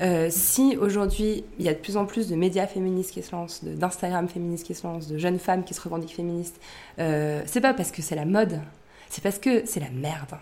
Euh, si aujourd'hui il y a de plus en plus de médias féministes qui se lancent, d'Instagram féministes qui se lancent, de jeunes femmes qui se revendiquent féministes, euh, c'est pas parce que c'est la mode, c'est parce que c'est la merde.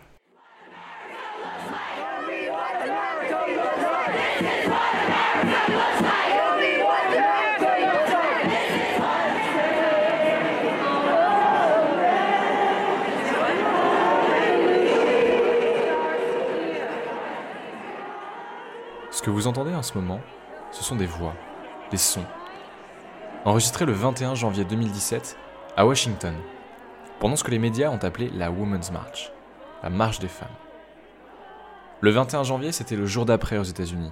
Ce que vous entendez en ce moment, ce sont des voix, des sons, enregistrés le 21 janvier 2017 à Washington, pendant ce que les médias ont appelé la Women's March, la marche des femmes. Le 21 janvier, c'était le jour d'après aux États-Unis,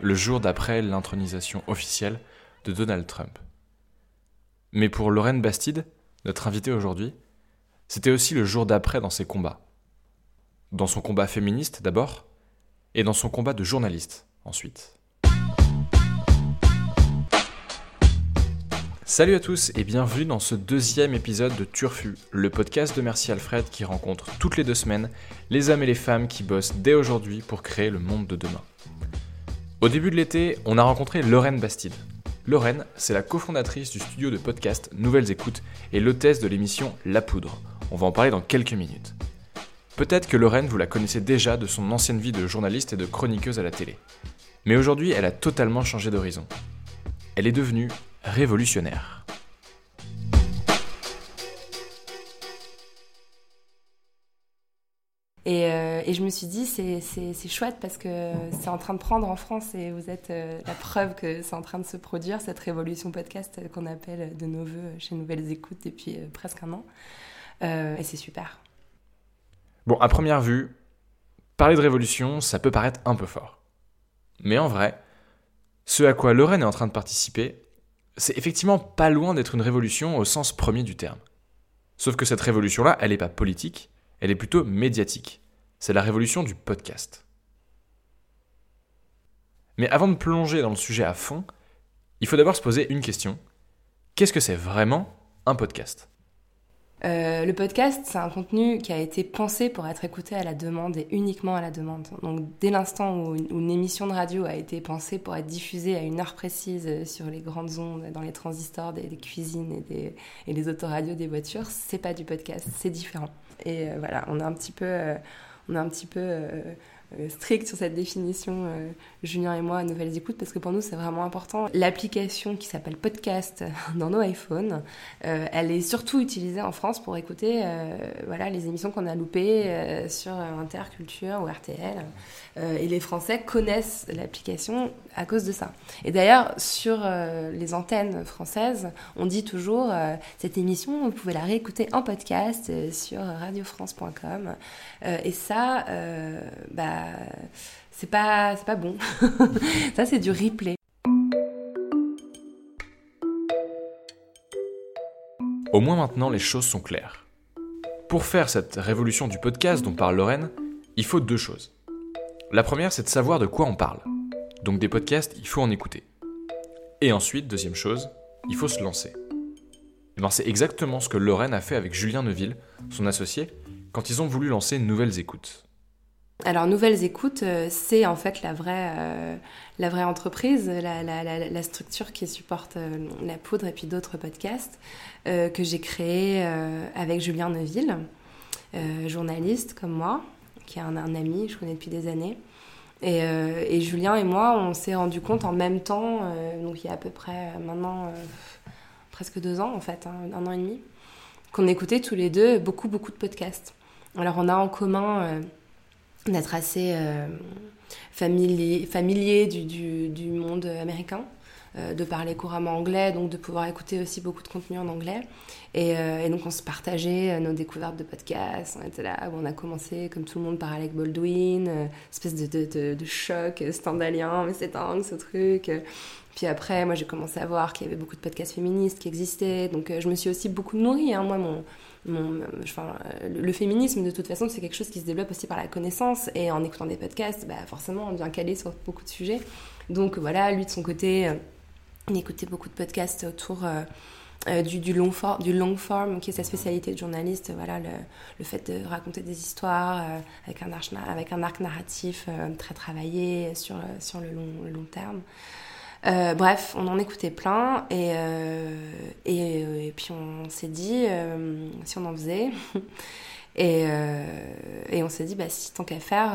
le jour d'après l'intronisation officielle de Donald Trump. Mais pour Lorraine Bastide, notre invitée aujourd'hui, c'était aussi le jour d'après dans ses combats. Dans son combat féministe d'abord, et dans son combat de journaliste ensuite. Salut à tous et bienvenue dans ce deuxième épisode de Turfu, le podcast de Merci Alfred qui rencontre toutes les deux semaines les hommes et les femmes qui bossent dès aujourd'hui pour créer le monde de demain. Au début de l'été, on a rencontré Lorraine Bastide. Lorraine, c'est la cofondatrice du studio de podcast Nouvelles Écoutes et l'hôtesse de l'émission La Poudre. On va en parler dans quelques minutes. Peut-être que Lorraine, vous la connaissez déjà de son ancienne vie de journaliste et de chroniqueuse à la télé. Mais aujourd'hui, elle a totalement changé d'horizon. Elle est devenue révolutionnaire. Et, euh, je me suis dit, c'est chouette parce que c'est en train de prendre en France et vous êtes euh, la preuve que c'est en train de se produire, cette révolution podcast qu'on appelle de nos voeux chez Nouvelles Écoutes depuis euh, presque un an. et c'est super. Bon, à première vue, parler de révolution, ça peut paraître un peu fort. Mais en vrai, ce à quoi Lorraine est en train de participer, c'est effectivement pas loin d'être une révolution au sens premier du terme. Sauf que cette révolution-là, elle n'est pas politique, elle est plutôt médiatique. C'est la révolution du podcast. Mais avant de plonger dans le sujet à fond, il faut d'abord se poser une question. Qu'est-ce que c'est vraiment un podcast? Euh, le podcast, c'est un contenu qui a été pensé pour être écouté à la demande et uniquement à la demande. Donc, dès l'instant où, une émission de radio a été pensée pour être diffusée à une heure précise euh, sur les grandes ondes, dans les transistors des, cuisines et, des, et les autoradios des voitures, c'est pas du podcast, c'est différent. Et euh, voilà, on a un petit peu, on a un petit peu strict sur cette définition, euh, Julien et moi, à Nouvelles Écoutes, parce que pour nous, c'est vraiment important. L'application qui s'appelle Podcast dans nos iPhones, euh, elle est surtout utilisée en France pour écouter voilà, les émissions qu'on a loupées sur Interculture ou RTL. et les Français connaissent l'application à cause de ça. Et d'ailleurs, sur les antennes françaises, on dit toujours cette émission, vous pouvez la réécouter en podcast sur radiofrance.com. et ça, bah, c'est pas, pas bon. ça, c'est du replay. Au moins maintenant, les choses sont claires. Pour faire cette révolution du podcast dont parle Lorraine, il faut deux choses. La première, c'est de savoir de quoi on parle. Donc des podcasts, il faut en écouter. Et ensuite, deuxième chose, il faut se lancer. Et ben, c'est exactement ce que Lorraine a fait avec Julien Neuville, son associé, quand ils ont voulu lancer Nouvelles Écoutes. Alors, Nouvelles Écoutes, euh, c'est en fait la vraie, euh, la entreprise, la, structure qui supporte euh, La Poudre et puis d'autres podcasts que j'ai créé avec Julien Neuville, journaliste comme moi, qui est un, ami, je connais depuis des années. Et, Julien et moi, on s'est rendu compte en même temps, donc il y a à peu près maintenant presque deux ans en fait, hein, un an et demi, qu'on écoutait tous les deux beaucoup, beaucoup de podcasts. Alors on a en commun d'être assez euh, familier, du, monde américain, euh, de parler couramment anglais, donc de pouvoir écouter aussi beaucoup de contenu en anglais. Et, euh, donc on se partageait nos découvertes de podcasts. On était là où on a commencé, comme tout le monde, par Alec Baldwin, espèce de, choc stendhalien, mais c'est dingue ce truc. Puis après, moi j'ai commencé à voir qu'il y avait beaucoup de podcasts féministes qui existaient, donc je me suis aussi beaucoup nourrie. Hein. Moi, mon, enfin, le féminisme, de toute façon, c'est quelque chose qui se développe aussi par la connaissance. Et en écoutant des podcasts, bah, forcément, on devient calé sur beaucoup de sujets. Donc voilà, lui de son côté, euh, il écoutait beaucoup de podcasts autour, euh, du, du, long du long form, qui est sa spécialité de journaliste, voilà, le, fait de raconter des histoires avec, un arc, narratif très travaillé sur, le long terme. Euh, bref, on en écoutait plein et, euh, et, euh, et, puis on s'est dit si on en faisait. et, et, on s'est dit, bah, si tant qu'à faire,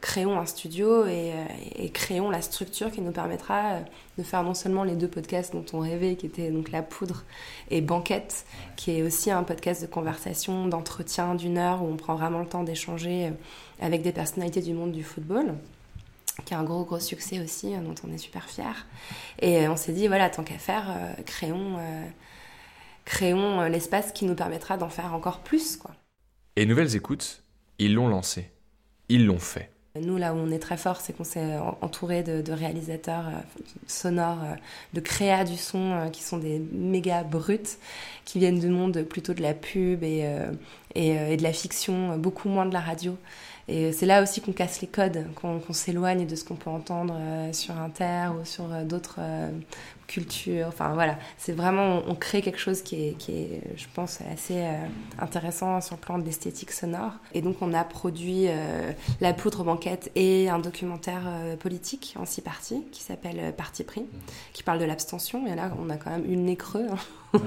créons un studio et, et, créons la structure qui nous permettra de faire non seulement les deux podcasts dont on rêvait, qui étaient donc La Poudre et Banquette, qui est aussi un podcast de conversation, d'entretien d'une heure où on prend vraiment le temps d'échanger avec des personnalités du monde du football qui a un gros gros succès aussi, euh, dont on est super fier. Et euh, on s'est dit, voilà, tant qu'à faire, euh, créons, créons l'espace qui nous permettra d'en faire encore plus. Quoi. Et Nouvelles Écoutes, ils l'ont lancé, ils l'ont fait. Nous, là où on est très fort, c'est qu'on s'est entouré de, réalisateurs sonores, de créa du son, qui sont des méga brutes, qui viennent du monde plutôt de la pub et, et de la fiction, beaucoup moins de la radio. Et c'est là aussi qu'on casse les codes, qu'on s'éloigne de ce qu'on peut entendre euh, sur Inter ou sur euh, d'autres euh, culture. Enfin voilà, c'est vraiment, on, crée quelque chose qui est, qui est je pense, assez euh, intéressant sur le plan de l'esthétique sonore. Et donc on a produit euh, La poudre banquette et un documentaire euh, politique en six parties qui s'appelle Parti pris, qui parle de l'abstention. Et là, on a quand même eu le nez creux. Hein.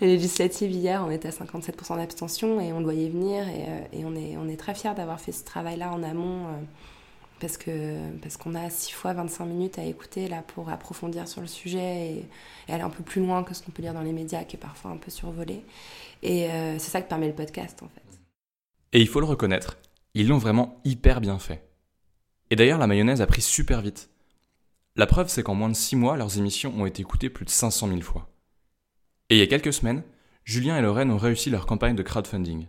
Les législatives hier, on était à 57% d'abstention et on le voyait venir. Et, et, on, est, on est très fiers d'avoir fait ce travail-là en amont parce que parce qu'on a 6 fois 25 minutes à écouter là pour approfondir sur le sujet et, aller un peu plus loin que ce qu'on peut lire dans les médias qui est parfois un peu survolé et euh, c'est ça que permet le podcast en fait. Et il faut le reconnaître, ils l'ont vraiment hyper bien fait. Et d'ailleurs la mayonnaise a pris super vite. La preuve c'est qu'en moins de 6 mois leurs émissions ont été écoutées plus de 500 000 fois. Et il y a quelques semaines, Julien et Lorraine ont réussi leur campagne de crowdfunding.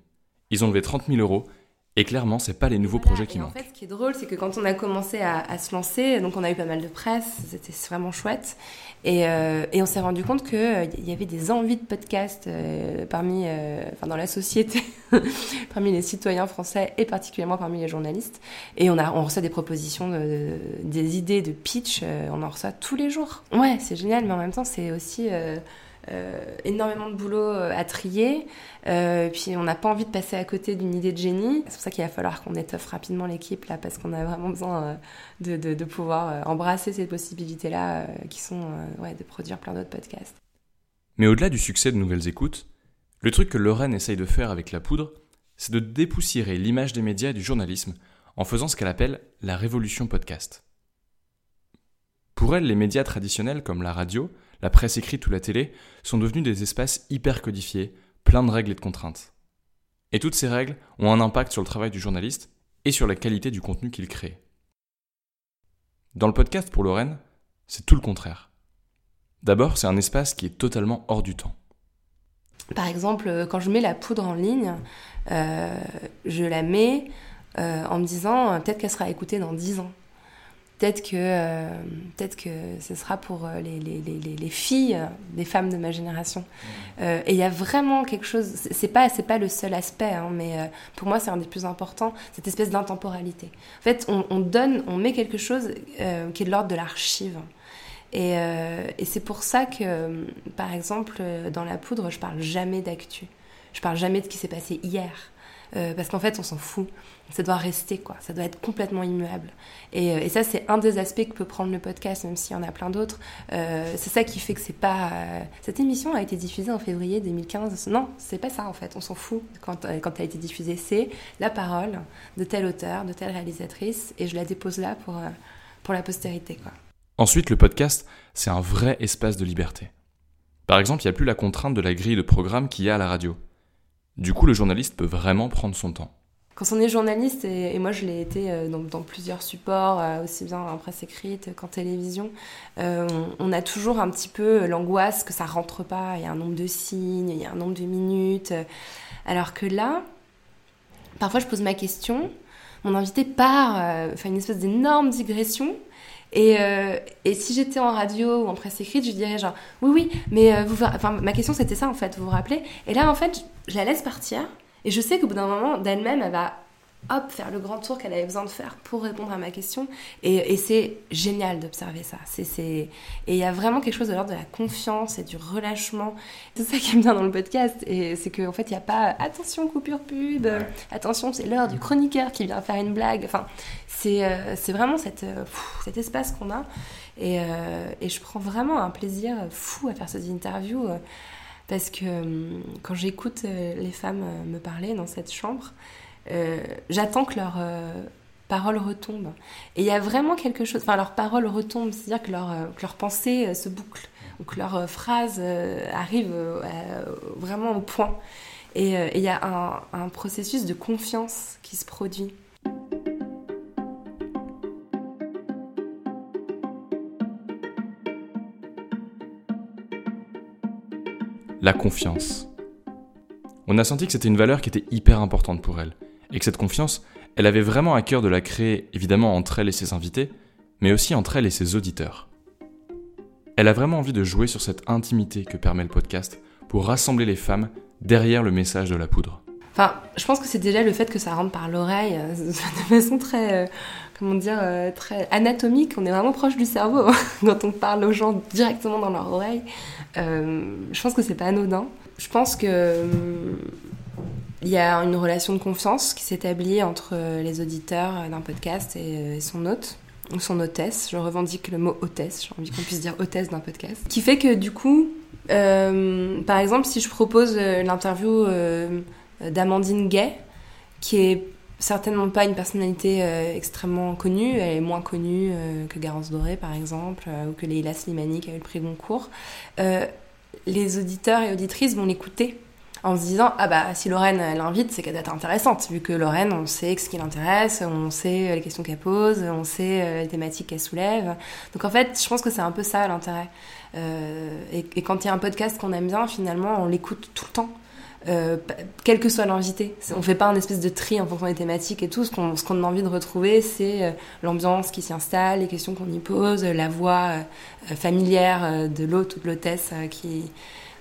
Ils ont levé 30 000 euros et clairement, c'est pas les nouveaux projets qui manquent. En fait, ce qui est drôle, c'est que quand on a commencé à, se lancer, donc on a eu pas mal de presse, c'était vraiment chouette, et, euh, et on s'est rendu compte qu'il euh, y avait des envies de podcast euh, parmi, enfin dans la société, parmi les citoyens français et particulièrement parmi les journalistes. Et on a, on reçoit des propositions, de, des idées de pitch, on en reçoit tous les jours. Ouais, c'est génial, mais en même temps, c'est aussi euh, énormément de boulot euh, à trier. Euh, puis on n'a pas envie de passer à côté d'une idée de génie. C'est pour ça qu'il va falloir qu'on étoffe rapidement l'équipe là, parce qu'on a vraiment besoin de, de, pouvoir embrasser ces possibilités-là qui sont ouais, de produire plein d'autres podcasts. Mais au-delà du succès de Nouvelles Écoutes, le truc que Lorraine essaye de faire avec la poudre, c'est de dépoussiérer l'image des médias et du journalisme en faisant ce qu'elle appelle la révolution podcast. Pour elle, les médias traditionnels comme la radio la presse écrite ou la télé, sont devenus des espaces hyper codifiés, pleins de règles et de contraintes. Et toutes ces règles ont un impact sur le travail du journaliste et sur la qualité du contenu qu'il crée. Dans le podcast pour Lorraine, c'est tout le contraire. D'abord, c'est un espace qui est totalement hors du temps. Par exemple, quand je mets la poudre en ligne, euh, je la mets euh, en me disant peut-être qu'elle sera écoutée dans 10 ans peut-être que, euh, peut-être que ce sera pour euh, les, les, les, les, filles des femmes de ma génération. Euh, et il y a vraiment quelque chose, c'est pas, c'est pas le seul aspect, hein, mais pour moi c'est un des plus importants, cette espèce d'intemporalité. En fait, on, on, donne, on met quelque chose qui est de l'ordre de l'archive. Et, et c'est pour ça que, par exemple, dans la poudre, je parle jamais d'actu. Je parle jamais de ce qui s'est passé hier. Parce qu'en fait, on s'en fout ça doit rester, quoi. Ça doit être complètement immuable. Et, euh, et ça, c'est un des aspects que peut prendre le podcast, même s'il y en a plein d'autres. Euh, c'est ça qui fait que c'est pas. Euh, cette émission a été diffusée en février 2015. Non, c'est pas ça, en fait. On s'en fout quand, quand elle a été diffusée. C'est la parole de tel auteur, de telle réalisatrice, et je la dépose là pour, pour la postérité, quoi. Ensuite, le podcast, c'est un vrai espace de liberté. Par exemple, il n'y a plus la contrainte de la grille de programme qu'il y a à la radio. Du coup, le journaliste peut vraiment prendre son temps. Quand on est journaliste, et, moi je l'ai été euh, dans, plusieurs supports, euh, aussi bien en presse écrite qu'en télévision, euh, on, a toujours un petit peu l'angoisse que ça rentre pas, il y a un nombre de signes, il y a un nombre de minutes. Alors que là, parfois je pose ma question, mon invité part, fait une espèce d'énorme digression, et, et, si j'étais en radio ou en presse écrite, je dirais genre oui oui, mais vous, enfin ma question c'était ça en fait, vous vous rappelez? Et là en fait, je la laisse partir. Et je sais qu'au bout d'un moment, d'elle-même, elle va hop, faire le grand tour qu'elle avait besoin de faire pour répondre à ma question. Et, c'est génial d'observer ça. C'est, Et il y a vraiment quelque chose de l'ordre de la confiance et du relâchement. C'est ça qui est bien dans le podcast. Et c'est qu'en en fait, il n'y a pas attention, coupure pub, attention, c'est l'heure du chroniqueur qui vient faire une blague. Enfin, c'est, euh, vraiment cette, euh, cet espace qu'on a. Et, euh, et, je prends vraiment un plaisir fou à faire ces interviews. parce que quand j'écoute les femmes me parler dans cette chambre, j'attends que leurs euh, paroles retombent. Et il y a vraiment quelque chose, enfin leurs paroles retombent, c'est-à-dire que, leur, euh, que leurs pensées se bouclent, ou que leurs phrases arrivent vraiment au point. Et il y a un processus de confiance qui se produit. La confiance. On a senti que c'était une valeur qui était hyper importante pour elle et que cette confiance, elle avait vraiment à cœur de la créer évidemment entre elle et ses invités, mais aussi entre elle et ses auditeurs. Elle a vraiment envie de jouer sur cette intimité que permet le podcast pour rassembler les femmes derrière le message de la poudre. Enfin, je pense que c'est déjà le fait que ça rentre par l'oreille euh, de façon très, euh, comment dire, euh, très anatomique. On est vraiment proche du cerveau quand on parle aux gens directement dans leur oreille. je pense que c'est pas anodin. Je pense que il y a une relation de confiance qui s'établit entre les auditeurs d'un podcast et son hôte, ou son hôtesse. Je revendique le mot hôtesse, j'ai envie qu'on puisse dire hôtesse d'un podcast. Qui fait que du coup, euh, par exemple, si je propose euh, l'interview euh, d'Amandine Gay, qui est certainement pas une personnalité extrêmement connue, elle est moins connue que Garance Doré par exemple, ou que Leila Slimani qui a eu le prix Goncourt, les auditeurs et auditrices vont l'écouter en se disant ah bah si Lorraine l'invite c'est qu'elle doit être intéressante vu que Lorraine on sait ce qui l'intéresse on sait euh, les questions qu'elle pose on sait euh, les thématiques qu'elle soulève donc en fait je pense que c'est un peu ça l'intérêt euh, et, quand il y a un podcast qu'on aime bien finalement on l'écoute tout le temps quel que soit l'invité. On fait pas un espèce de tri en fonction des thématiques et tout. Ce qu'on a envie de retrouver, c'est l'ambiance qui s'y installe, les questions qu'on y pose, la voix familière de l'hôte ou de l'hôtesse qui,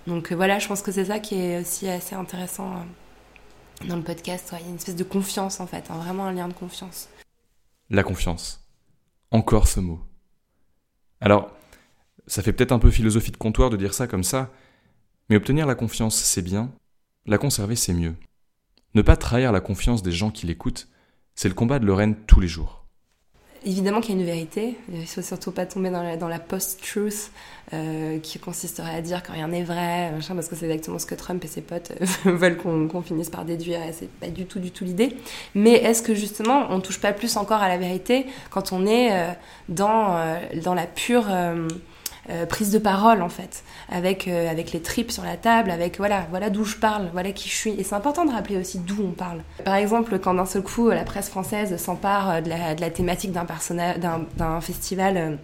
donc euh, voilà, je pense que c'est ça qui est aussi assez intéressant euh, dans le podcast. Il y a une espèce de confiance en fait, hein, vraiment un lien de confiance. La confiance. Encore ce mot. Alors, ça fait peut-être un peu philosophie de comptoir de dire ça comme ça, mais obtenir la confiance, c'est bien, la conserver, c'est mieux. Ne pas trahir la confiance des gens qui l'écoutent, c'est le combat de Lorraine tous les jours. Évidemment qu'il y a une vérité. Il ne faut surtout pas tomber dans la, post-truth euh, qui consisterait à dire que rien n'est vrai, parce que c'est exactement ce que Trump et ses potes euh, veulent qu'on finisse par déduire. Et c'est pas du tout, du tout l'idée. Mais est-ce que justement, on touche pas plus encore à la vérité quand on est euh, dans, dans la pure euh, prise de parole en fait, avec, euh, avec les tripes sur la table, avec voilà, voilà d'où je parle, voilà qui je suis. Et c'est important de rappeler aussi d'où on parle. Par exemple, quand d'un seul coup la presse française s'empare euh, de la, de la thématique d'un d'un festival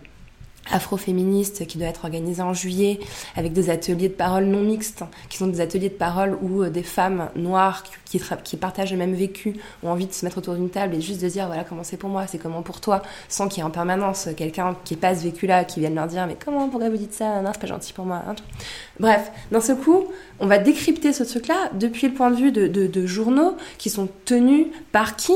afroféministe qui doit être organisé en juillet avec des ateliers de parole non mixtes qui sont des ateliers de parole où euh, des femmes noires qui, qui, partagent le même vécu ont envie de se mettre autour d'une table et juste de dire voilà comment c'est pour moi, c'est comment pour toi sans qu'il y ait en permanence quelqu'un qui n'est pas ce vécu là qui vienne leur dire mais comment pourquoi vous dites ça non c'est pas gentil pour moi hein. bref d'un seul coup on va décrypter ce truc là depuis le point de vue de, de journaux qui sont tenus par qui?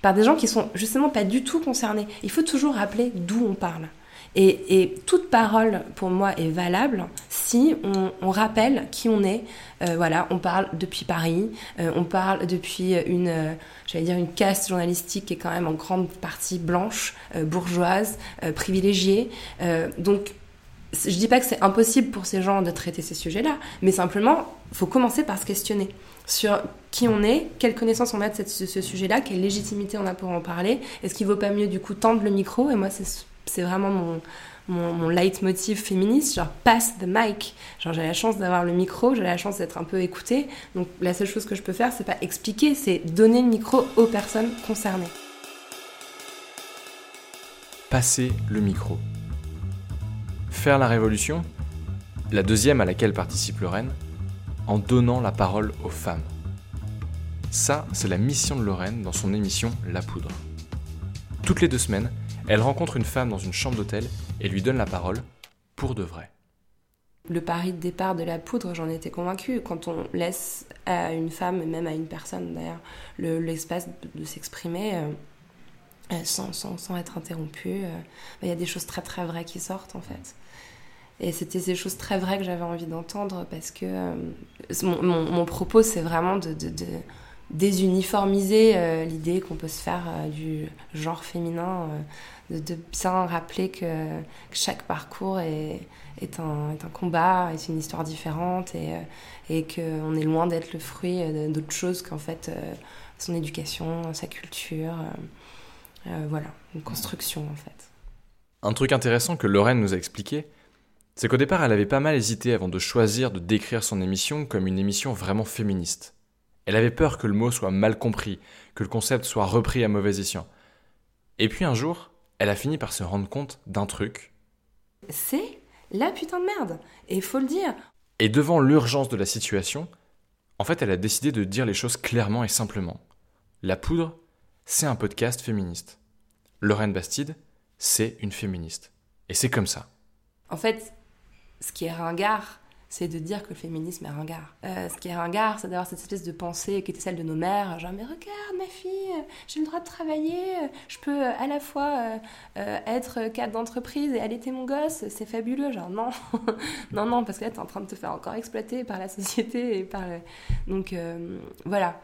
Par des gens qui sont justement pas du tout concernés. Il faut toujours rappeler d'où on parle et, toute parole, pour moi, est valable si on, rappelle qui on est. Euh, voilà, on parle depuis Paris, euh, on parle depuis une, euh, j'allais dire, une caste journalistique qui est quand même en grande partie blanche, bourgeoise, privilégiée. donc, je dis pas que c'est impossible pour ces gens de traiter ces sujets-là, mais simplement, faut commencer par se questionner sur qui on est, quelle connaissance on a de ce, ce sujet-là, quelle légitimité on a pour en parler. Est-ce qu'il vaut pas mieux du coup tendre le micro Et moi, c'est c'est vraiment mon, mon, leitmotiv féministe, genre pass the mic. Genre j'ai la chance d'avoir le micro, j'ai la chance d'être un peu écoutée. Donc la seule chose que je peux faire, c'est pas expliquer, c'est donner le micro aux personnes concernées. Passer le micro. Faire la révolution, la deuxième à laquelle participe Lorraine, en donnant la parole aux femmes. Ça, c'est la mission de Lorraine dans son émission La Poudre. Toutes les deux semaines, elle rencontre une femme dans une chambre d'hôtel et lui donne la parole pour de vrai. Le pari de départ de la poudre, j'en étais convaincue. Quand on laisse à une femme, même à une personne d'ailleurs, l'espace de, s'exprimer euh, sans, sans, sans, être interrompu, il bah, y a des choses très très vraies qui sortent en fait. Et c'était ces choses très vraies que j'avais envie d'entendre parce que mon, mon, propos, c'est vraiment de, de désuniformiser euh, l'idée qu'on peut se faire euh, du genre féminin, euh, de, bien rappeler que, chaque parcours est, un, combat, est une histoire différente et, et qu'on est loin d'être le fruit d'autre chose qu'en fait son éducation, sa culture, voilà, une construction en fait. Un truc intéressant que Lorraine nous a expliqué, c'est qu'au départ elle avait pas mal hésité avant de choisir de décrire son émission comme une émission vraiment féministe. Elle avait peur que le mot soit mal compris, que le concept soit repris à mauvais escient. Et puis un jour, elle a fini par se rendre compte d'un truc. C'est la putain de merde. Et il faut le dire. Et devant l'urgence de la situation, en fait, elle a décidé de dire les choses clairement et simplement. La poudre, c'est un podcast féministe. Lorraine Bastide, c'est une féministe. Et c'est comme ça. En fait, ce qui est ringard, c'est de dire que le féminisme est ringard. Euh, ce qui est ringard, c'est d'avoir cette espèce de pensée qui était celle de nos mères, genre mais regarde ma fille, j'ai le droit de travailler, je peux à la fois euh, être cadre d'entreprise et allaiter mon gosse, c'est fabuleux, genre non, non, non, parce que là t'es en train de te faire encore exploiter par la société et par... Donc euh, voilà,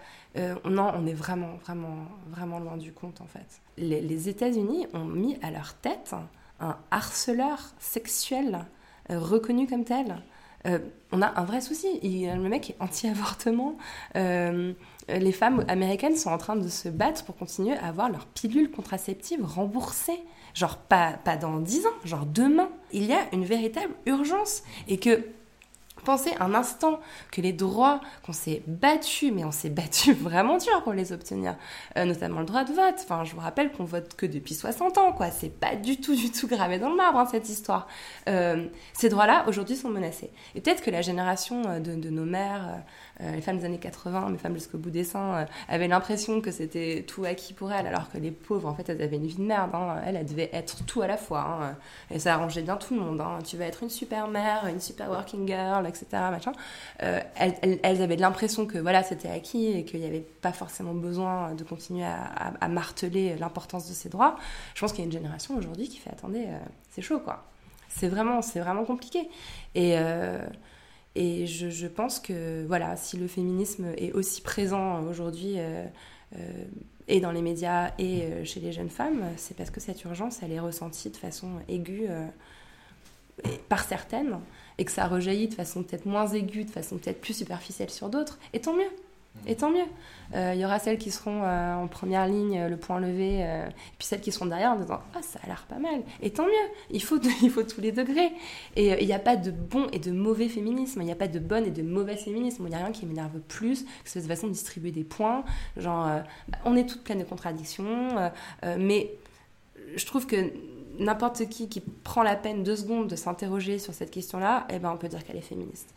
non, on est vraiment, vraiment, vraiment loin du compte en fait. Les États-Unis ont mis à leur tête un harceleur sexuel reconnu comme tel. Euh, on a un vrai souci. le mec est anti-avortement. Euh, les femmes américaines sont en train de se battre pour continuer à avoir leur pilule contraceptive remboursée. Genre pas, pas dans 10 ans, genre demain. Il y a une véritable urgence. Et que Pensez un instant que les droits qu'on s'est battus, mais on s'est battu vraiment dur pour les obtenir, euh, notamment le droit de vote. Enfin, je vous rappelle qu'on vote que depuis 60 ans, quoi. C'est pas du tout, du tout gravé dans le marbre, hein, cette histoire. Euh, ces droits-là, aujourd'hui, sont menacés. Et peut-être que la génération euh, de, nos mères, les femmes des années 80, mes femmes jusqu'au bout des seins, avaient l'impression que c'était tout acquis pour elles, alors que les pauvres, en fait, elles avaient une vie de merde. Hein. Elles, elles devaient être tout à la fois. Hein. Et ça arrangeait bien tout le monde. Hein. Tu vas être une super mère, une super working girl, etc. Euh, elles, elles, avaient l'impression que voilà, c'était acquis et qu'il n'y avait pas forcément besoin de continuer à, marteler l'importance de ces droits. Je pense qu'il y a une génération aujourd'hui qui fait attendez, c'est chaud quoi. C'est vraiment, c'est vraiment compliqué. Et et je, pense que voilà, si le féminisme est aussi présent aujourd'hui euh, euh, et dans les médias et euh, chez les jeunes femmes, c'est parce que cette urgence, elle est ressentie de façon aiguë par certaines et que ça rejaillit de façon peut-être moins aiguë, de façon peut-être plus superficielle sur d'autres. Et tant mieux. Et tant mieux. Euh, il y aura celles qui seront euh, en première ligne, le point levé, et puis celles qui seront derrière en disant Ah, ça a l'air pas mal. Et tant mieux. Il faut, il faut tous les degrés. Et il n'y a pas de bon et de mauvais féminisme. Il n'y a pas de bonne et de mauvais féminisme. Il n'y a rien qui m'énerve plus que cette façon de distribuer des points. Genre, bah, on est toutes pleines de contradictions, mais je trouve que n'importe qui qui prend la peine deux secondes de s'interroger sur cette question-là, eh ben, on peut dire qu'elle est féministe.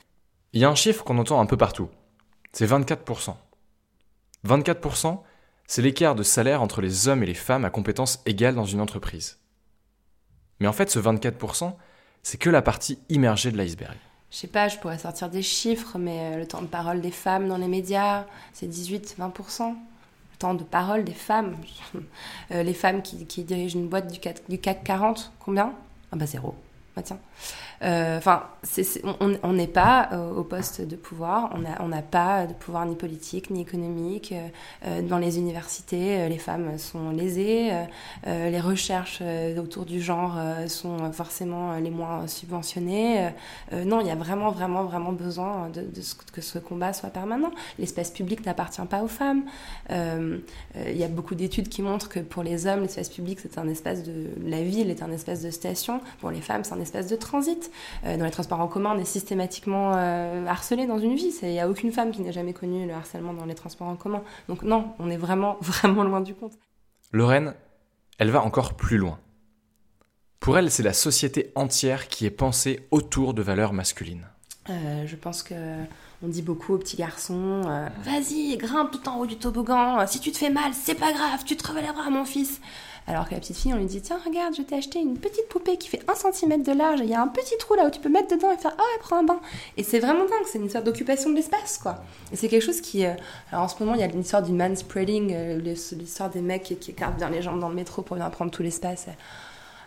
Il y a un chiffre qu'on entend un peu partout c'est 24%. 24%, c'est l'écart de salaire entre les hommes et les femmes à compétences égales dans une entreprise. Mais en fait, ce 24%, c'est que la partie immergée de l'iceberg. Je sais pas, je pourrais sortir des chiffres, mais euh, le temps de parole des femmes dans les médias, c'est 18-20%. Temps de parole des femmes, euh, les femmes qui, dirigent une boîte du du CAC 40, combien? Ah bah zéro. Bah tiens. Euh, enfin, on n'est pas euh, au poste de pouvoir, on n'a pas de pouvoir ni politique ni économique. Euh, dans les universités, les femmes sont lésées, les recherches autour du genre sont forcément les moins subventionnées. non, il y a vraiment, vraiment, vraiment besoin de, que ce combat soit permanent. L'espace public n'appartient pas aux femmes. Il y a beaucoup d'études qui montrent que pour les hommes, l'espace public, c'est un espace de... La ville est un espace de station. Pour les femmes, c'est un espace de transit. Euh, dans les transports en commun, on est systématiquement euh, harcelé dans une vie. Il n'y a aucune femme qui n'ait jamais connu le harcèlement dans les transports en commun. Donc non, on est vraiment, vraiment loin du compte. Lorraine, elle va encore plus loin. Pour elle, c'est la société entière qui est pensée autour de valeurs masculines. Euh, je pense que on dit beaucoup aux petits garçons Vas-y, grimpe tout en haut du toboggan. Si tu te fais mal, c'est pas grave, tu te relèveras, mon fils. Alors que la petite fille, on lui dit Tiens, regarde, je t'ai acheté une petite poupée qui fait un centimètre de large, il y a un petit trou là où tu peux mettre dedans et faire Ah, ouais, prends un bain. Et c'est vraiment dingue, c'est une sorte d'occupation de l'espace, quoi. Et c'est quelque chose qui. Euh, alors en ce moment, il y a l'histoire du manspreading, euh, l'histoire des mecs qui, qui écartent bien les jambes dans le métro pour venir prendre tout l'espace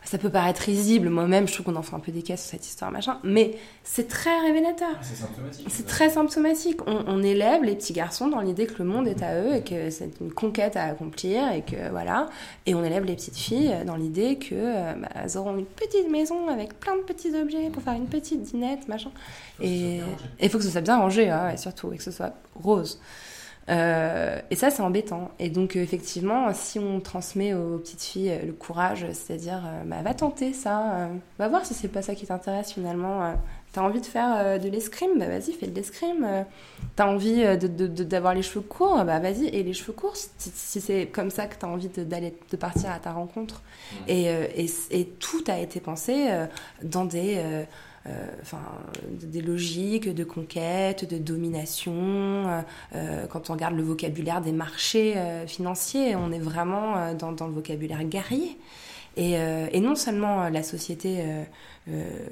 ça peut paraître risible, moi-même je trouve qu'on en fait un peu des caisses sur cette histoire, machin, mais c'est très révélateur. Ah, c'est symptomatique. C'est très symptomatique. On, élève les petits garçons dans l'idée que le monde est à eux et que c'est une conquête à accomplir et que voilà. Et on élève les petites filles dans l'idée que euh, bah, elles auront une petite maison avec plein de petits objets pour faire une petite dînette, machin. Et il faut que ce soit bien rangé, hein, et surtout, et que ce soit rose. Euh, et ça, c'est embêtant. Et donc, euh, effectivement, si on transmet aux petites filles euh, le courage, c'est-à-dire, bah, va tenter ça, va voir si c'est pas ça qui t'intéresse finalement. T'as envie de faire de l'escrime, bah vas-y, fais de l'escrime. T'as envie d'avoir de, les cheveux courts, bah vas-y, et les cheveux courts, si, c'est comme ça que t'as envie d'aller de, partir à ta rencontre. Et, et, et, tout a été pensé dans des enfin, des logiques de conquête, de domination. Euh, euh, quand on regarde le vocabulaire des marchés financiers, on est vraiment dans, dans le vocabulaire guerrier. Et, et, non seulement la société,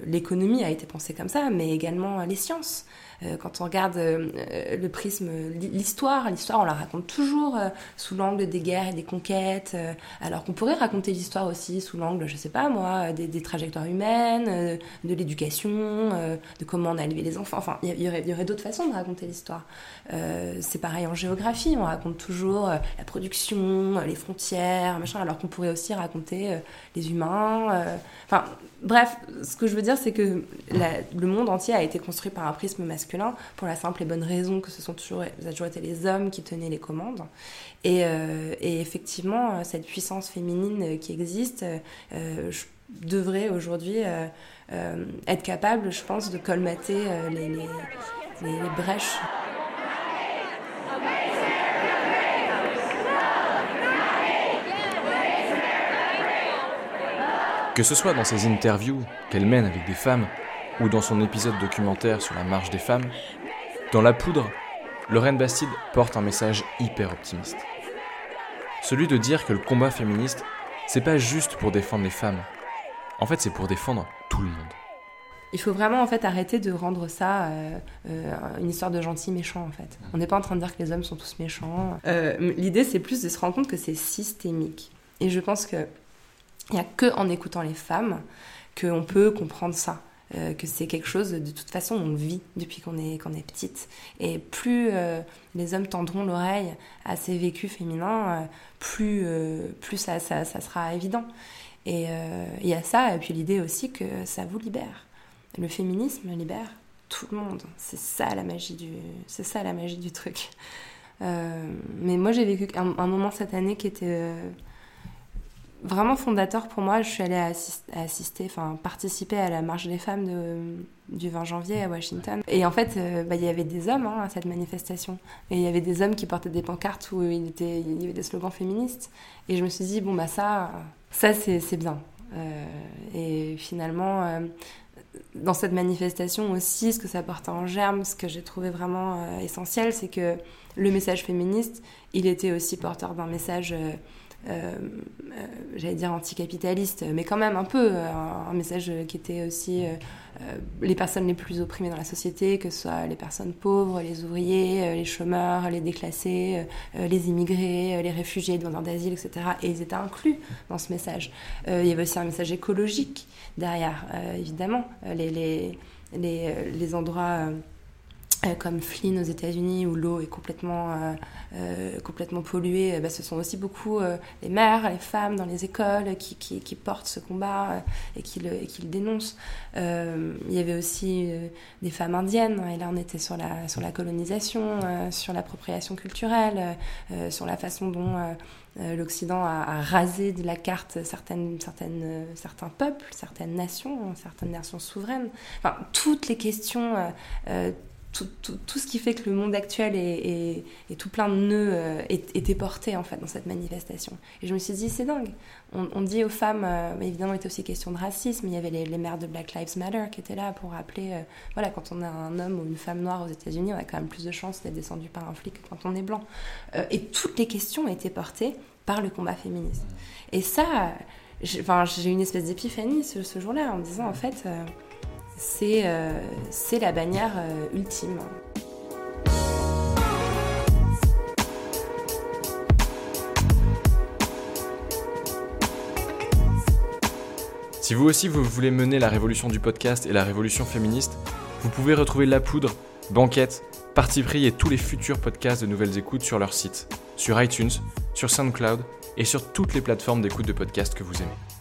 l'économie a été pensée comme ça, mais également les sciences. Euh, quand on regarde euh, le prisme, l'histoire, l'histoire, on la raconte toujours euh, sous l'angle des guerres et des conquêtes, alors qu'on pourrait raconter l'histoire aussi sous l'angle, je sais pas moi, des, trajectoires humaines, de l'éducation, de comment on a élevé les enfants. Enfin, il aurait, y aurait d'autres façons de raconter l'histoire. c'est pareil en géographie, on raconte toujours la production, les frontières, machin, alors qu'on pourrait aussi raconter les humains. Enfin, bref, ce que je veux dire, c'est que le monde entier a été construit par un prisme masculin pour la simple et bonne raison que ce sont toujours, ça a toujours été les hommes qui tenaient les commandes. Et, euh, effectivement, cette puissance féminine qui existe euh, devrait aujourd'hui euh, être capable, je pense, de colmater les brèches. Que ce soit dans ses interviews qu'elle mène avec des femmes ou dans son épisode documentaire sur la marche des femmes, dans La Poudre, Lorraine Bastide porte un message hyper optimiste. Celui de dire que le combat féministe, c'est pas juste pour défendre les femmes. En fait, c'est pour défendre tout le monde. Il faut vraiment en fait arrêter de rendre ça euh, euh, une histoire de gentil méchant en fait. On n'est pas en train de dire que les hommes sont tous méchants. Euh, l'idée c'est plus de se rendre compte que c'est systémique. Et je pense que il n'y a que en écoutant les femmes qu'on peut comprendre ça. Euh, que c'est quelque chose, de toute façon, on vit depuis qu'on est, est petite. Et plus euh, les hommes tendront l'oreille à ces vécus féminins, euh, plus, plus ça, ça, sera évident. Et il y a ça, et puis l'idée aussi que ça vous libère. Le féminisme libère tout le monde. C'est ça la magie du, c'est ça la magie du truc. mais moi, j'ai vécu un, moment cette année qui était vraiment fondateur pour moi. Je suis allée assister, enfin participer à la marche des femmes du 20 janvier à Washington. Et en fait, euh, bah, il y avait des hommes hein, à cette manifestation. Et il y avait des hommes qui portaient des pancartes où il, y avait des slogans féministes. Et je me suis dit, bon, bah ça, ça c'est bien. Euh, et finalement, euh, dans cette manifestation aussi, ce que ça portait en germe, ce que j'ai trouvé vraiment essentiel, c'est que le message féministe, il était aussi porteur d'un message j'allais dire anticapitaliste, mais quand même un peu euh, un, message qui était aussi les personnes les plus opprimées dans la société, que ce soit les personnes pauvres, les ouvriers, les chômeurs, les déclassés, les immigrés, les réfugiés, les demandeurs d'asile, etc. Et ils étaient inclus dans ce message. il y avait aussi un message écologique derrière, évidemment. Les, les, les, les endroits euh, comme Flynn aux États-Unis où l'eau est complètement, euh, euh, complètement polluée, bah, ce sont aussi beaucoup les mères, les femmes dans les écoles qui, qui, qui portent ce combat et, qui le, et qui le dénoncent. il y avait aussi des femmes indiennes, et là on était sur la, sur la colonisation, sur l'appropriation culturelle, sur la façon dont l'Occident a, a, rasé de la carte certaines, certaines, certains peuples, certaines nations, certaines nations souveraines. Enfin, toutes les questions tout, tout, ce qui fait que le monde actuel est, tout plein de nœuds euh, était porté en fait dans cette manifestation. Et je me suis dit, c'est dingue. On, dit aux femmes, euh, évidemment, il était aussi question de racisme. Il y avait les, les, mères de Black Lives Matter qui étaient là pour rappeler, euh, voilà, quand on a un homme ou une femme noire aux États-Unis, on a quand même plus de chances d'être descendu par un flic que quand on est blanc. et toutes les questions étaient portées par le combat féministe. Et ça, j'ai eu une espèce d'épiphanie ce, ce jour-là en me disant en fait, c'est euh, c'est la bannière euh, ultime. Si vous aussi vous voulez mener la révolution du podcast et la révolution féministe, vous pouvez retrouver La Poudre, Banquette, Parti pris et tous les futurs podcasts de Nouvelles Écoutes sur leur site, sur iTunes, sur SoundCloud et sur toutes les plateformes d'écoute de podcasts que vous aimez.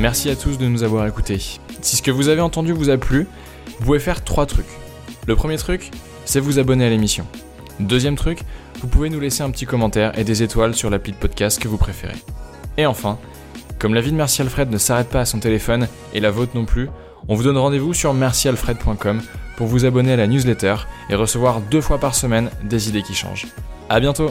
Merci à tous de nous avoir écoutés. Si ce que vous avez entendu vous a plu, vous pouvez faire trois trucs. Le premier truc, c'est vous abonner à l'émission. Deuxième truc, vous pouvez nous laisser un petit commentaire et des étoiles sur l'appli de podcast que vous préférez. Et enfin, comme la vie de Merci Alfred ne s'arrête pas à son téléphone et la vôtre non plus, on vous donne rendez-vous sur mercialfred.com pour vous abonner à la newsletter et recevoir deux fois par semaine des idées qui changent. A bientôt